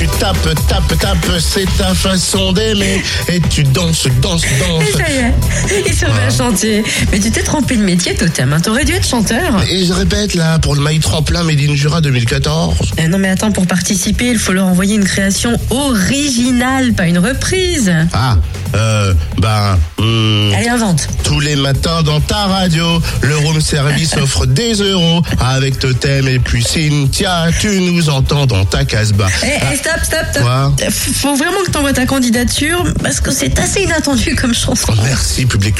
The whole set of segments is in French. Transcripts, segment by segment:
tu tapes, tapes, tapes, c'est ta façon d'aimer. Et tu danses, danses, Et danses. ça y est, il se met à chanter. Mais tu t'es trompé de métier, Totem. hein. T'aurais dû être chanteur. Et je répète là, pour le maï tremplin Made in Jura 2014. Eh non mais attends, pour participer, il faut leur envoyer une création originale, pas une reprise. Ah, euh, ben, hmm, Allez, invente. tous les matins dans ta radio, le room service offre des euros avec Totem et puis Cynthia, tu nous entends dans ta casbah. Eh, stop, stop, stop. Quoi Faut vraiment que t'envoies ta candidature parce que c'est assez inattendu comme chanson. Merci public.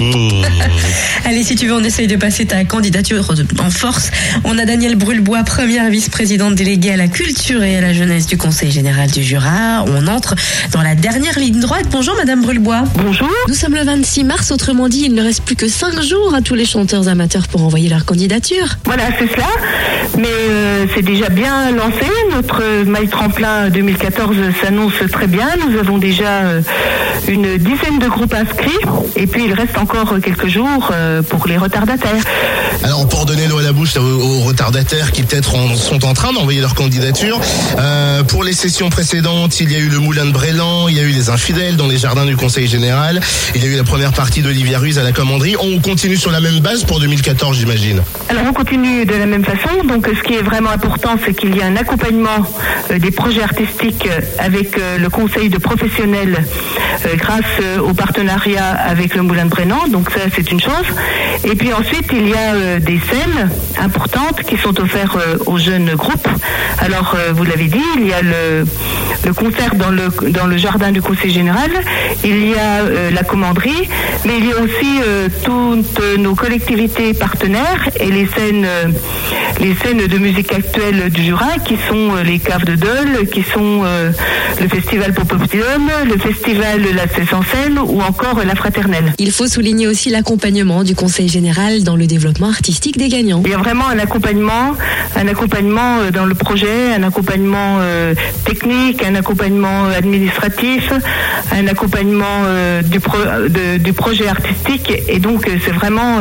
Allez, si tu veux, on essaye de passer ta candidature en force. On a Danielle Brulebois, première vice-présidente déléguée à la culture et à la jeunesse du Conseil général du Jura. On entre dans la dernière ligne droite. Bonjour, Madame Brulebois. Bonjour. Nous sommes le 26 mars, autrement dit, il ne reste plus que 5 jours à tous les chanteurs amateurs pour envoyer leur candidature. Voilà, c'est cela. C'est déjà bien lancé. Notre maille tremplin 2014 s'annonce très bien. Nous avons déjà euh, une dizaine de groupes inscrits. Et puis il reste encore quelques jours euh, pour les retardataires. Alors pour donner l'eau à la bouche aux, retardataires qui peut-être sont en train d'envoyer leur candidature, euh, pour les sessions précédentes, il y a eu le Moulin de Brélan, il y a eu les infidèles dans les jardins du Conseil général, il y a eu la première partie d'Olivier Ruiz à la commanderie. On continue sur la même base pour 2014, j'imagine. Alors on continue de la même façon. Donc ce qui est vraiment important, c'est qu'il y a un accompagnement euh, des projets artistiques avec le conseil de professionnels grâce euh, au partenariat avec le Moulin de Brennan. Donc ça c'est une chose. Et puis ensuite il y a euh, des scènes importantes qui sont offertes euh, aux jeunes groupes. Alors euh, vous l'avez dit, il y a le, concert dans le jardin du conseil général. Il y a euh, la commanderie, mais il y a aussi euh, toutes nos collectivités partenaires et les scènes, euh, les scènes de musique actuelle du Jura, qui sont euh, les caves de Dole, qui sont euh, le festival Popoptium, le festival La Cesse en scène ou encore la Fraternelle. Il faut souligner aussi l'accompagnement du Conseil général dans le développement artistique des gagnants. Il y a vraiment un accompagnement, un accompagnement euh, dans le projet, un accompagnement technique, un accompagnement administratif, un accompagnement du, pro- de- du projet artistique. Et donc c'est vraiment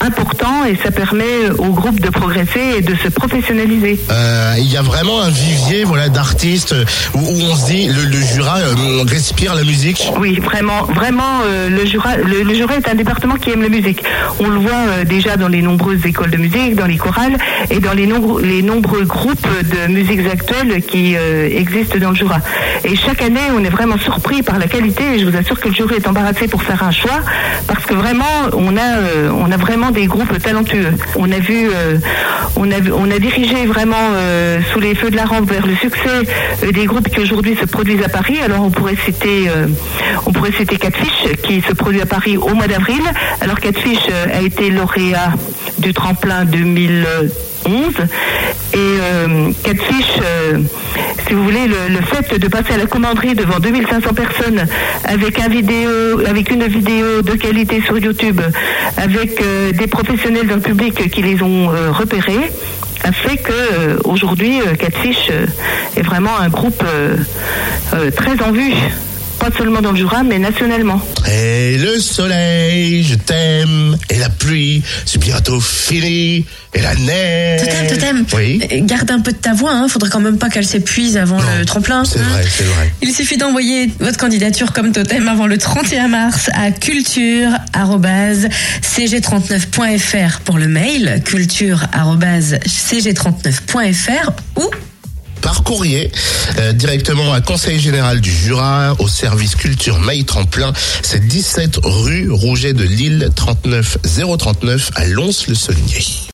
important et ça permet au groupe de progresser et de se professionnaliser. Euh, il y a vraiment un vivier voilà d'artistes euh, où, où on se dit le, le Jura euh, respire la musique. Oui, vraiment, vraiment, euh, le, Jura, le, le Jura est un département qui aime la musique. On le voit déjà dans les nombreuses écoles de musique, dans les chorales et dans les, nombreux- les nombreux groupes de musiques actuelles qui existent dans le Jura. Et chaque année, on est vraiment surpris par la qualité et je vous assure que le jury est embarrassé pour faire un choix parce que vraiment, on a, on a vraiment des groupes talentueux. On a vu, euh, on a, dirigé vraiment euh, sous les feux de la rampe vers le succès euh, des groupes qui aujourd'hui se produisent à Paris. Alors on pourrait citer, euh, on pourrait citer Catfish qui se produit à Paris au mois d'avril. Alors Catfish a été lauréat du tremplin 2011 et euh, Catfish, euh, si vous voulez, le, fait de passer à la commanderie devant 2500 personnes avec un vidéo, avec une vidéo de qualité sur YouTube, avec euh, des professionnels dans le public qui les ont euh, repérés, a fait que aujourd'hui Catfish est vraiment un groupe très en vue, pas seulement dans le Jura, mais nationalement. Et le soleil, je t'aime. Et la pluie, c'est bientôt fini. Et la neige. Totem, Totem. Oui. Euh, Garde un peu de ta voix, hein. Faudrait quand même pas qu'elle s'épuise avant Non, le tremplin. C'est hein. vrai, c'est vrai. Il suffit d'envoyer votre candidature comme totem avant le 31 mars à culture@cg39.fr pour le mail culture@cg39.fr ou Par courrier, euh, directement à Conseil Général du Jura, au service culture Maï Tremplin. C'est 17 rue Rouget de Lille, 39 039 à Lons-le-Saunier.